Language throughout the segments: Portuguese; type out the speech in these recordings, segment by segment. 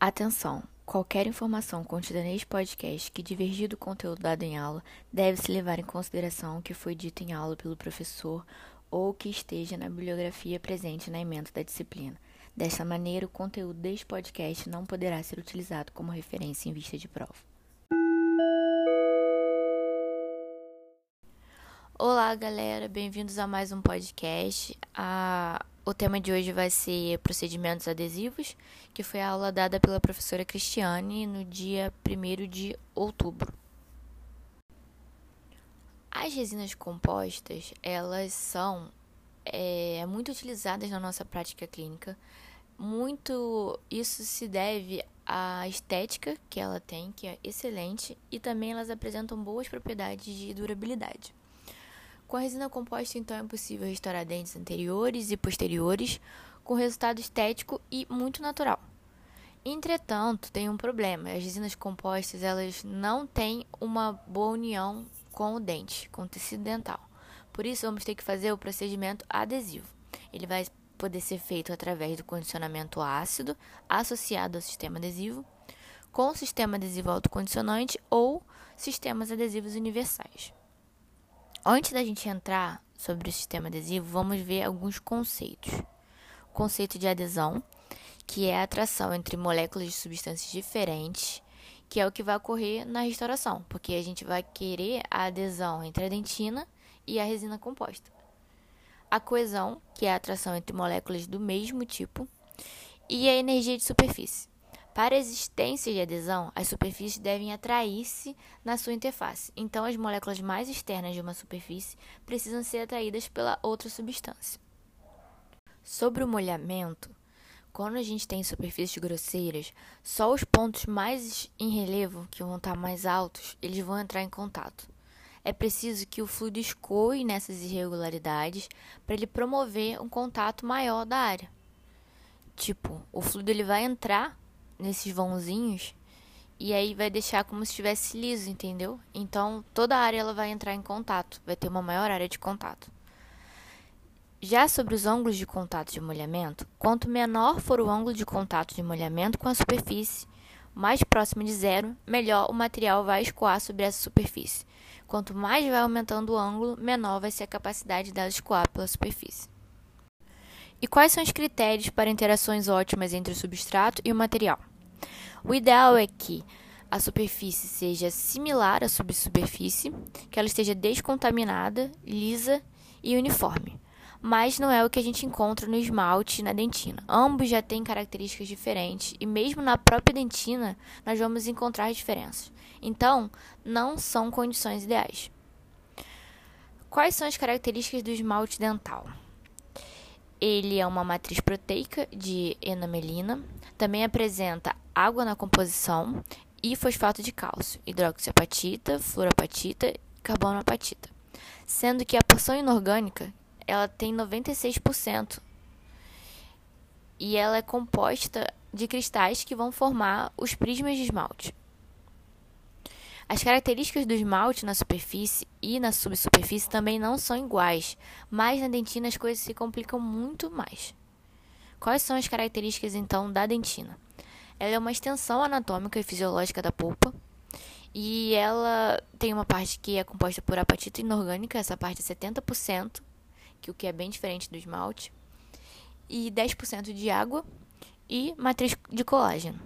Atenção! Qualquer informação contida neste podcast que divergir do conteúdo dado em aula deve-se levar em consideração o que foi dito em aula pelo professor ou que esteja na bibliografia presente na emenda da disciplina. Desta maneira, o conteúdo deste podcast não poderá ser utilizado como referência em vista de prova. Olá, galera, bem-vindos a mais um podcast. A o tema de hoje vai ser procedimentos adesivos, que foi a aula dada pela professora Cristiane no dia 1 de outubro. As resinas compostas, elas são é, muito utilizadas na nossa prática clínica. Muito isso se deve à estética que ela tem, que é excelente, e também elas apresentam boas propriedades de durabilidade. Com a resina composta, então, é possível restaurar dentes anteriores e posteriores com resultado estético e muito natural. Entretanto, tem um problema. As resinas compostas, elas não têm uma boa união com o dente, com o tecido dental. Por isso, vamos ter que fazer o procedimento adesivo. Ele vai poder ser feito através do condicionamento ácido associado ao sistema adesivo, com sistema adesivo autocondicionante ou sistemas adesivos universais. Antes da gente entrar sobre o sistema adesivo, vamos ver alguns conceitos. O conceito de adesão, que é a atração entre moléculas de substâncias diferentes, que é o que vai ocorrer na restauração, porque a gente vai querer a adesão entre a dentina e a resina composta. A coesão, que é a atração entre moléculas do mesmo tipo, e a energia de superfície. Para a existência de adesão, as superfícies devem atrair-se na sua interface. Então, as moléculas mais externas de uma superfície precisam ser atraídas pela outra substância. Sobre o molhamento, quando a gente tem superfícies grosseiras, só os pontos mais em relevo, que vão estar mais altos, eles vão entrar em contato. É preciso que o fluido escoe nessas irregularidades para ele promover um contato maior da área. Tipo, o fluido ele vai entrar nesses vãozinhos e aí vai deixar como se estivesse liso, entendeu? Então toda a área ela vai entrar em contato, vai ter uma maior área de contato. Já sobre os ângulos de contato de molhamento, quanto menor for o ângulo de contato de molhamento com a superfície, mais próximo de zero, melhor o material vai escoar sobre essa superfície. Quanto mais vai aumentando o ângulo, menor vai ser a capacidade dela escoar pela superfície. E quais são os critérios para interações ótimas entre o substrato e o material? O ideal é que a superfície seja similar à subsuperfície, que ela esteja descontaminada, lisa e uniforme. Mas não é o que a gente encontra no esmalte e na dentina. Ambos já têm características diferentes e mesmo na própria dentina nós vamos encontrar diferenças. Então, não são condições ideais. Quais são as características do esmalte dental? Ele é uma matriz proteica de enamelina, também apresenta água na composição e fosfato de cálcio, hidroxiapatita, fluorapatita e carbonoapatita, sendo que a porção inorgânica ela tem 96% e ela é composta de cristais que vão formar os prismas de esmalte. As características do esmalte na superfície e na subsuperfície também não são iguais, mas na dentina as coisas se complicam muito mais. Quais são as características então da dentina? Ela é uma extensão anatômica e fisiológica da polpa, e ela tem uma parte que é composta por apatita inorgânica, essa parte é 70%, que o que é bem diferente do esmalte, e 10% de água e matriz de colágeno.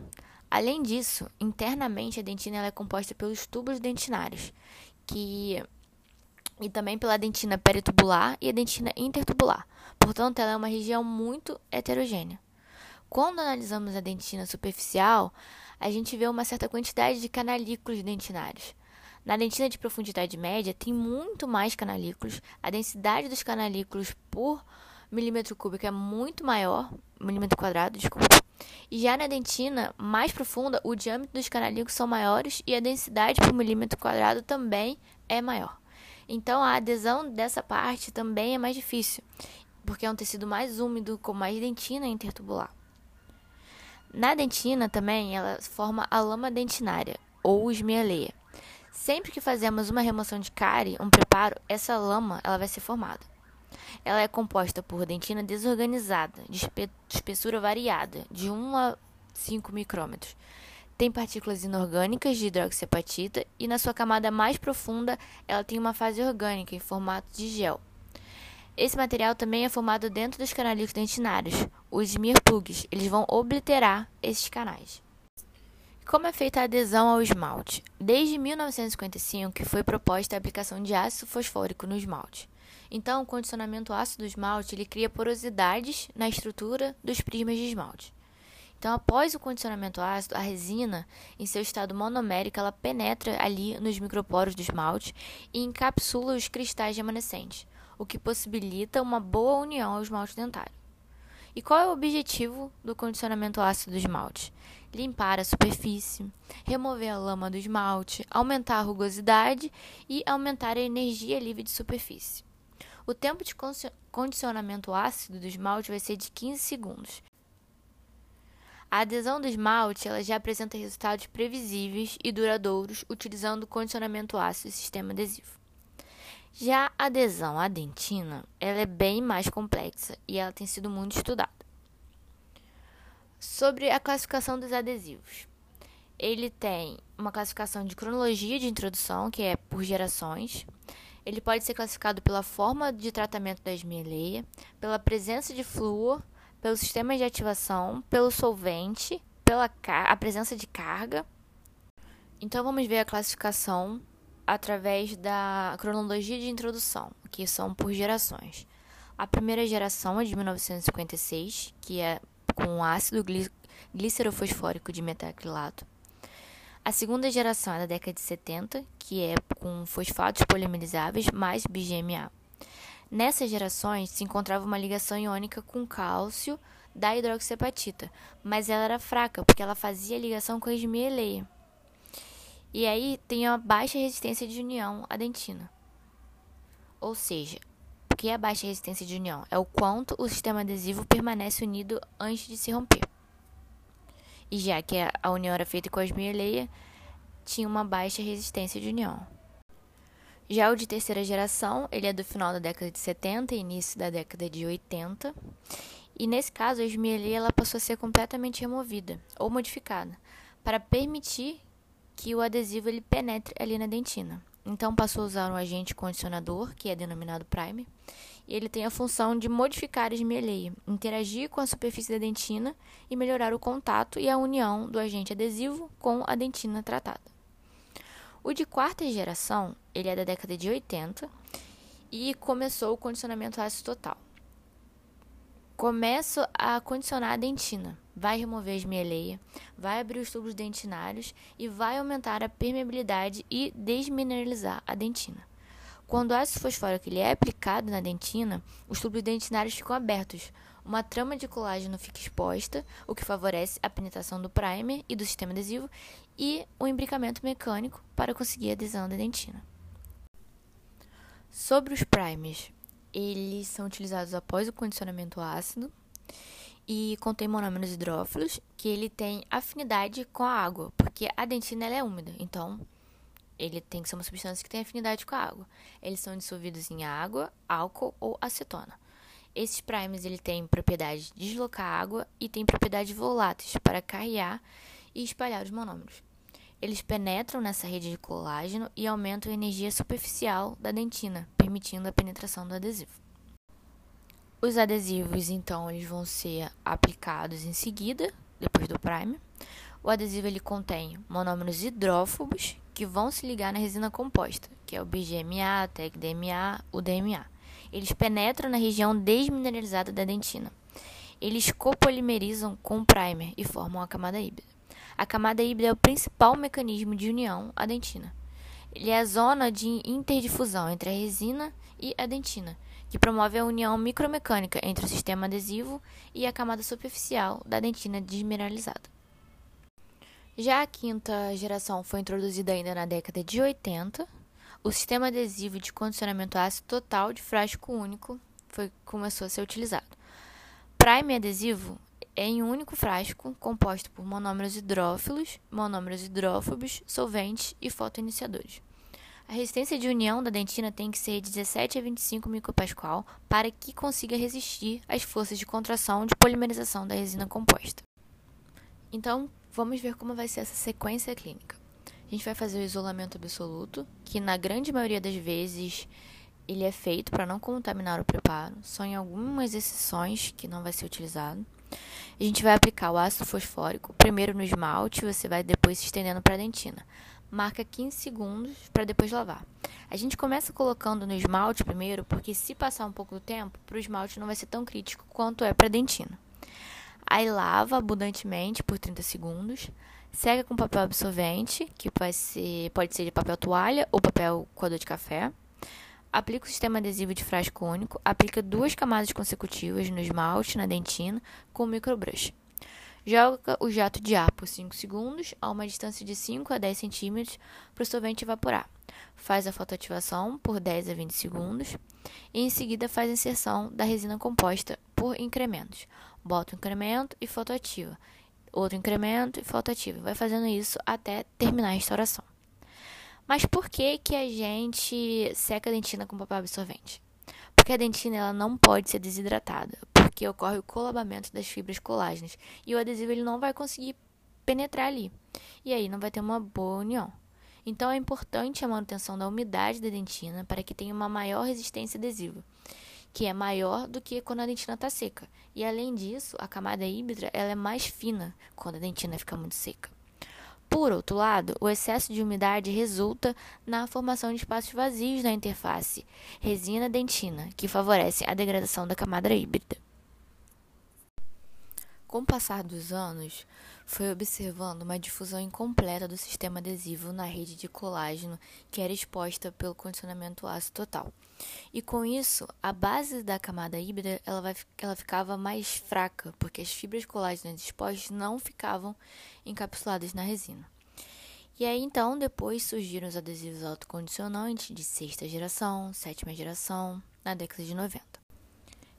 Além disso, internamente a dentina é composta pelos tubos dentinários, que e também pela dentina peritubular e a dentina intertubular. Portanto, ela é uma região muito heterogênea. Quando analisamos a dentina superficial, a gente vê uma certa quantidade de canalículos dentinários. Na dentina de profundidade média, tem muito mais canalículos. A densidade dos canalículos por milímetro cúbico é muito maior, milímetro quadrado, desculpa. E já na dentina mais profunda, o diâmetro dos canalículos são maiores e a densidade por milímetro quadrado também é maior. Então a adesão dessa parte também é mais difícil, porque é um tecido mais úmido com mais dentina intertubular. Na dentina também ela forma a lama dentinária ou esmialeia. Sempre que fazemos uma remoção de cárie, um preparo, essa lama ela vai ser formada. Ela é composta por dentina desorganizada, de espessura variada, de 1 a 5 micrômetros. Tem partículas inorgânicas de hidroxiapatita e na sua camada mais profunda ela tem uma fase orgânica em formato de gel. Esse material também é formado dentro dos canalículos dentinários, os smear plugs. Eles vão obliterar esses canais. Como é feita a adesão ao esmalte? Desde 1955 que foi proposta a aplicação de ácido fosfórico no esmalte. Então, o condicionamento ácido do esmalte ele cria porosidades na estrutura dos prismas de esmalte. Então, após o condicionamento ácido, a resina, em seu estado monomérico, ela penetra ali nos microporos do esmalte e encapsula os cristais remanescentes, o que possibilita uma boa união ao esmalte dentário. E qual é o objetivo do condicionamento ácido do esmalte? Limpar a superfície, remover a lama do esmalte, aumentar a rugosidade e aumentar a energia livre de superfície. O tempo de condicionamento ácido do esmalte vai ser de 15 segundos a adesão do esmalte ela já apresenta resultados previsíveis e duradouros utilizando condicionamento ácido e sistema adesivo. Já a adesão à dentina, ela é bem mais complexa e ela tem sido muito estudada. Sobre a classificação dos adesivos. Ele tem uma classificação de cronologia de introdução, que é por gerações. Ele pode ser classificado pela forma de tratamento da esmeleia, pela presença de flúor pelo sistema de ativação, pelo solvente, pela a presença de carga. Então vamos ver a classificação através da cronologia de introdução, que são por gerações. A primeira geração é de 1956, que é com ácido glicerofosfórico de metacrilato. A segunda geração é da década de 70, que é com fosfatos polimerizáveis mais BGMA. Nessas gerações se encontrava uma ligação iônica com cálcio da hidroxiapatita, mas ela era fraca porque ela fazia ligação com a esmieleia. E aí tem uma baixa resistência de união à dentina. Ou seja, o que é a baixa resistência de união? É o quanto o sistema adesivo permanece unido antes de se romper. E já que a união era feita com esmieleia, tinha uma baixa resistência de união. Já o de terceira geração, ele é do final da década de 70 e início da década de 80. E nesse caso, a esmelia ela passou a ser completamente removida ou modificada para permitir que o adesivo ele penetre ali na dentina. Então passou a usar um agente condicionador, que é denominado primer, e ele tem a função de modificar a esmeleia, interagir com a superfície da dentina e melhorar o contato e a união do agente adesivo com a dentina tratada. O de quarta geração, ele é da década de 80 e começou o condicionamento ácido total. Começo a condicionar a dentina, vai remover a esmieleia, vai abrir os tubos dentinários e vai aumentar a permeabilidade e desmineralizar a dentina. Quando o ácido fosfórico ele é aplicado na dentina, os tubos dentinários ficam abertos, uma trama de colágeno fica exposta, o que favorece a penetração do primer e do sistema adesivo, e o imbricamento mecânico para conseguir a adesão da dentina. Sobre os primers, eles são utilizados após o condicionamento ácido e contém monômeros hidrófilos, que ele tem afinidade com a água, porque a dentina é úmida, então ele tem que ser uma substância que tem afinidade com a água. Eles são dissolvidos em água, álcool ou acetona. Esses primers ele tem propriedade de deslocar água e tem propriedades voláteis para carrear e espalhar os monômeros. Eles penetram nessa rede de colágeno e aumentam a energia superficial da dentina, permitindo a penetração do adesivo. Os adesivos, então, eles vão ser aplicados em seguida, depois do primer. O adesivo ele contém monômeros hidrófobos que vão se ligar na resina composta, que é o BGMA, TEC-DMA, o DMA. Eles penetram na região desmineralizada da dentina. Eles copolimerizam com o primer e formam a camada híbrida. A camada híbrida é o principal mecanismo de união à dentina. Ele é a zona de interdifusão entre a resina e a dentina, que promove a união micromecânica entre o sistema adesivo e a camada superficial da dentina desmineralizada. Já a quinta geração foi introduzida ainda na década de 80 o sistema adesivo de condicionamento ácido total de frasco único foi, começou a ser utilizado. Prime adesivo em um único frasco, composto por monômeros hidrófilos, monômeros hidrófobos, solventes e fotoiniciadores. A resistência de união da dentina tem que ser de 17 a 25 micropascal para que consiga resistir às forças de contração de polimerização da resina composta. Então, vamos ver como vai ser essa sequência clínica. A gente vai fazer o isolamento absoluto, que na grande maioria das vezes ele é feito para não contaminar o preparo, só em algumas exceções que não vai ser utilizado. A gente vai aplicar o ácido fosfórico primeiro no esmalte, você vai depois se estendendo para a dentina. Marca 15 segundos para depois lavar. A gente começa colocando no esmalte primeiro, porque se passar um pouco do tempo, para o esmalte não vai ser tão crítico quanto é para a dentina. Aí lava abundantemente por 30 segundos. Seca com papel absorvente, que pode ser, pode ser de papel toalha ou papel coador de café. Aplica o sistema adesivo de frasco único. Aplica duas camadas consecutivas no esmalte, na dentina, com o microbrush. Joga o jato de ar por 5 segundos a uma distância de 5 a 10 centímetros para o solvente evaporar. Faz a fotoativação por 10 a 20 segundos e em seguida faz a inserção da resina composta por incrementos. Bota o incremento e fotoativa. Outro incremento e fotoativa. Vai fazendo isso até terminar a restauração. Mas por que, que a gente seca a dentina com papel absorvente? Porque a dentina ela não pode ser desidratada, porque ocorre o colabamento das fibras colágenas e o adesivo ele não vai conseguir penetrar ali. E aí não vai ter uma boa união. Então é importante a manutenção da umidade da dentina para que tenha uma maior resistência adesiva, que é maior do que quando a dentina está seca. E além disso, a camada híbrida ela é mais fina quando a dentina fica muito seca. Por outro lado, o excesso de umidade resulta na formação de espaços vazios na interface resina-dentina, que favorece a degradação da camada híbrida. Com o passar dos anos, foi observando uma difusão incompleta do sistema adesivo na rede de colágeno que era exposta pelo condicionamento ácido total. E com isso, a base da camada híbrida ela, vai, ela ficava mais fraca, porque as fibras colágenas expostas não ficavam encapsuladas na resina. E aí então, depois surgiram os adesivos autocondicionantes de sexta geração, sétima geração, na década de 90.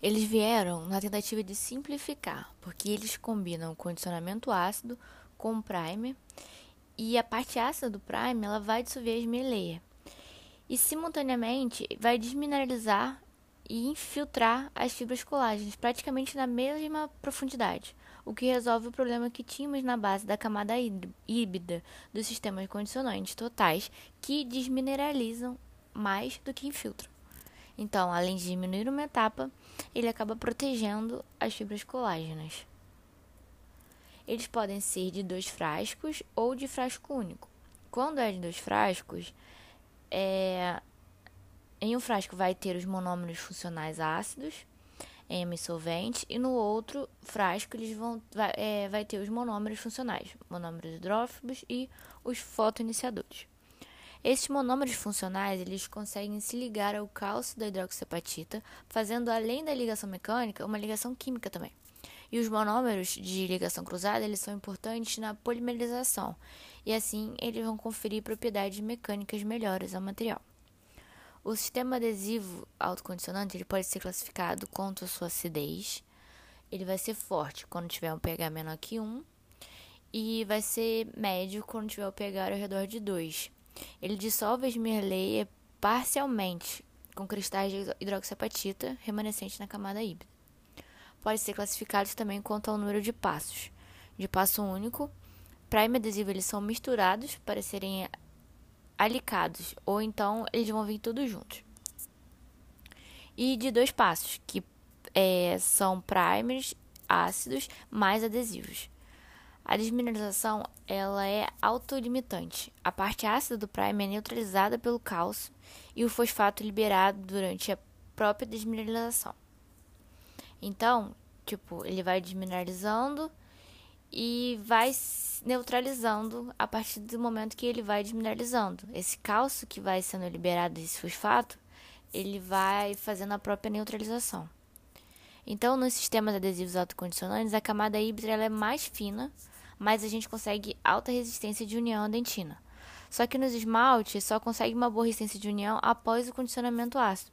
Eles vieram na tentativa de simplificar, porque eles combinam o condicionamento ácido com o primer, e a parte ácida do primer ela vai dissolver a esmeleia. E simultaneamente vai desmineralizar e infiltrar as fibras colágenas praticamente na mesma profundidade, o que resolve o problema que tínhamos na base da camada híbrida dos sistemas condicionantes totais, que desmineralizam mais do que infiltram. Então, além de diminuir uma etapa, ele acaba protegendo as fibras colágenas. Eles podem ser de dois frascos ou de frasco único. Quando é de dois frascos, é... em um frasco vai ter os monômeros funcionais ácidos, M solvente, e no outro frasco eles vão vai, é, vai ter os monômeros funcionais, monômeros hidrófobos e os fotoiniciadores. Esses monômeros funcionais, eles conseguem se ligar ao cálcio da hidroxapatita, fazendo além da ligação mecânica, uma ligação química também. E os monômeros de ligação cruzada, eles são importantes na polimerização, e assim eles vão conferir propriedades mecânicas melhores ao material. O sistema adesivo autocondicionante ele pode ser classificado quanto à sua acidez. Ele vai ser forte quando tiver um pH menor que 1 e vai ser médio quando tiver o pH ao redor de 2. Ele dissolve a esmerleia parcialmente com cristais de hidroxiapatita remanescentes na camada híbrida. Pode ser classificado também quanto ao número de passos. De passo único, prime adesivo eles são misturados para serem alicados, ou então eles vão vir todos juntos. E de dois passos, que é, são primers ácidos mais adesivos. A desmineralização ela é autolimitante. A parte ácida do primer é neutralizada pelo cálcio e o fosfato liberado durante a própria desmineralização. Então, tipo, ele vai desmineralizando e vai neutralizando a partir do momento que ele vai desmineralizando. Esse cálcio que vai sendo liberado desse fosfato, ele vai fazendo a própria neutralização. Então, nos sistemas adesivos autocondicionantes, a camada híbrida é mais fina, mas a gente consegue alta resistência de união à dentina. Só que nos esmaltes só consegue uma boa resistência de união após o condicionamento ácido.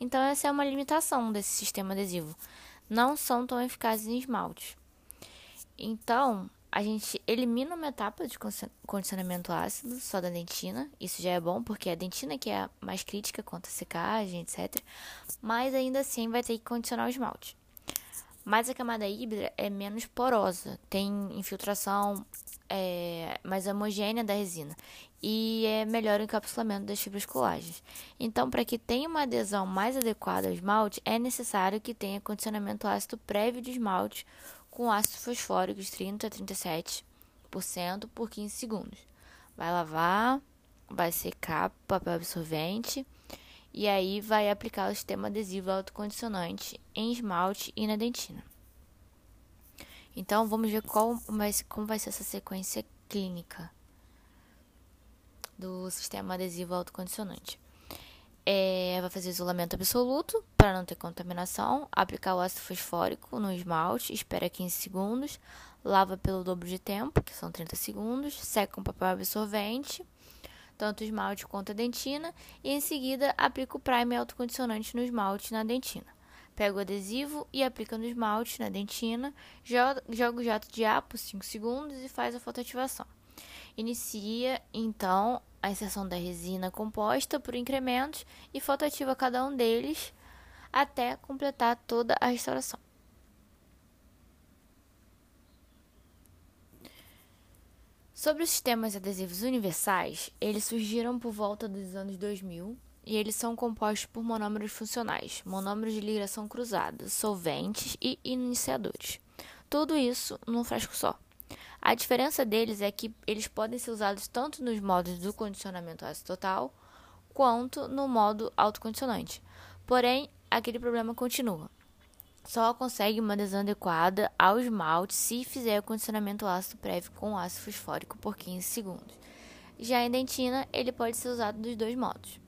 Então essa é uma limitação desse sistema adesivo. Não são tão eficazes em esmaltes. Então, a gente elimina uma etapa de condicionamento ácido só da dentina. Isso já é bom, porque é a dentina que é mais crítica quanto a secagem, etc. Mas ainda assim vai ter que condicionar o esmalte. Mas a camada híbrida é menos porosa, tem infiltração é, mais homogênea da resina e é melhor o encapsulamento das fibras colágenas. Então, para que tenha uma adesão mais adequada ao esmalte, é necessário que tenha condicionamento ácido prévio de esmalte com ácido fosfórico de 30 a 37% por 15 segundos. Vai lavar, vai secar papel absorvente e aí vai aplicar o sistema adesivo autocondicionante em esmalte e na dentina. Então, vamos ver qual vai, como vai ser essa sequência clínica do sistema adesivo autocondicionante. É, vai fazer isolamento absoluto para não ter contaminação, aplicar o ácido fosfórico no esmalte, espera 15 segundos, lava pelo dobro de tempo, que são 30 segundos, seca com papel absorvente, tanto esmalte quanto a dentina, e em seguida aplica o primer autocondicionante no esmalte e na dentina. Pega o adesivo e aplica no esmalte, na dentina, joga o jato de ar por 5 segundos e faz a fotoativação. Inicia então a inserção da resina composta por incrementos e fotoativa cada um deles até completar toda a restauração. Sobre os sistemas adesivos universais, eles surgiram por volta dos anos 2000 e eles são compostos por monômeros funcionais, monômeros de ligação cruzada, solventes e iniciadores. Tudo isso num frasco só. A diferença deles é que eles podem ser usados tanto nos modos do condicionamento ácido total quanto no modo autocondicionante. Porém, aquele problema continua. Só consegue uma adesão adequada ao esmalte se fizer o condicionamento ácido prévio com ácido fosfórico por 15 segundos. Já em dentina, ele pode ser usado dos dois modos.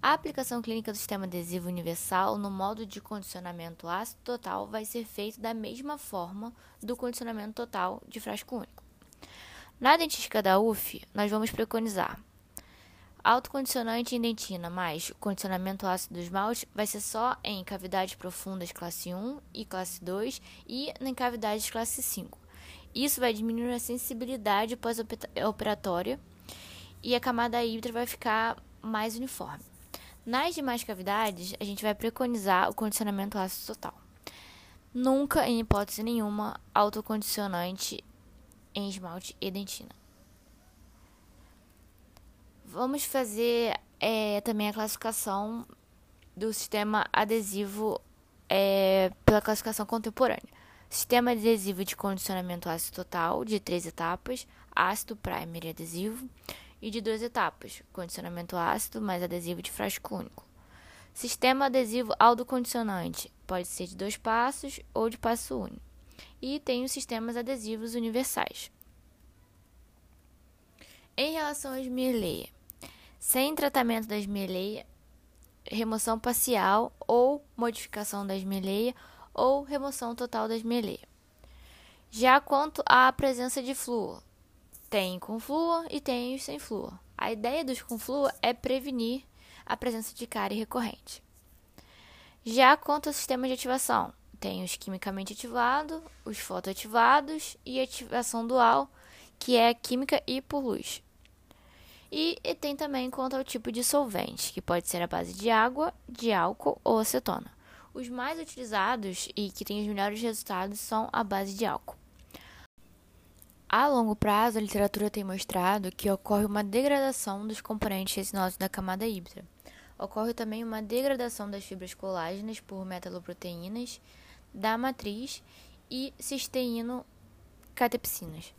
A aplicação clínica do sistema adesivo universal no modo de condicionamento ácido total vai ser feita da mesma forma do condicionamento total de frasco único. Na dentística da UF, nós vamos preconizar autocondicionante em dentina mais condicionamento ácido do esmalte vai ser só em cavidades profundas classe 1 e classe 2 e em cavidades classe 5. Isso vai diminuir a sensibilidade pós-operatória e a camada híbrida vai ficar mais uniforme. Nas demais cavidades, a gente vai preconizar o condicionamento ácido total. Nunca, em hipótese nenhuma, autocondicionante em esmalte e dentina. Vamos fazer é, também a classificação do sistema adesivo é, pela classificação contemporânea. Sistema adesivo de condicionamento ácido total, de três etapas, ácido, primer e adesivo e de duas etapas: condicionamento ácido mais adesivo de frasco único. Sistema adesivo autocondicionante pode ser de dois passos ou de passo único. E tem os sistemas adesivos universais. Em relação à esmirleia, sem tratamento da esmirleia, remoção parcial ou modificação da esmirleia ou remoção total da esmirleia. Já quanto à presença de flúor, tem com flúor e tem sem flúor. A ideia dos com flúor é prevenir a presença de cárie recorrente. Já quanto ao sistema de ativação, tem os quimicamente ativados, os fotoativados e ativação dual, que é química e por luz. E, e tem também quanto ao tipo de solvente, que pode ser a base de água, de álcool ou acetona. Os mais utilizados e que têm os melhores resultados são a base de álcool. A longo prazo, a literatura tem mostrado que ocorre uma degradação dos componentes resinosos da camada híbrida. Ocorre também uma degradação das fibras colágenas por metaloproteínas da matriz e cisteíno-catepsinas.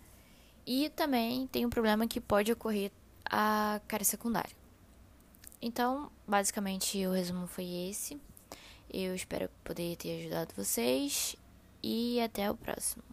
E também tem um problema que pode ocorrer a cárie secundária. Então, basicamente, o resumo foi esse. Eu espero poder ter ajudado vocês e até o próximo.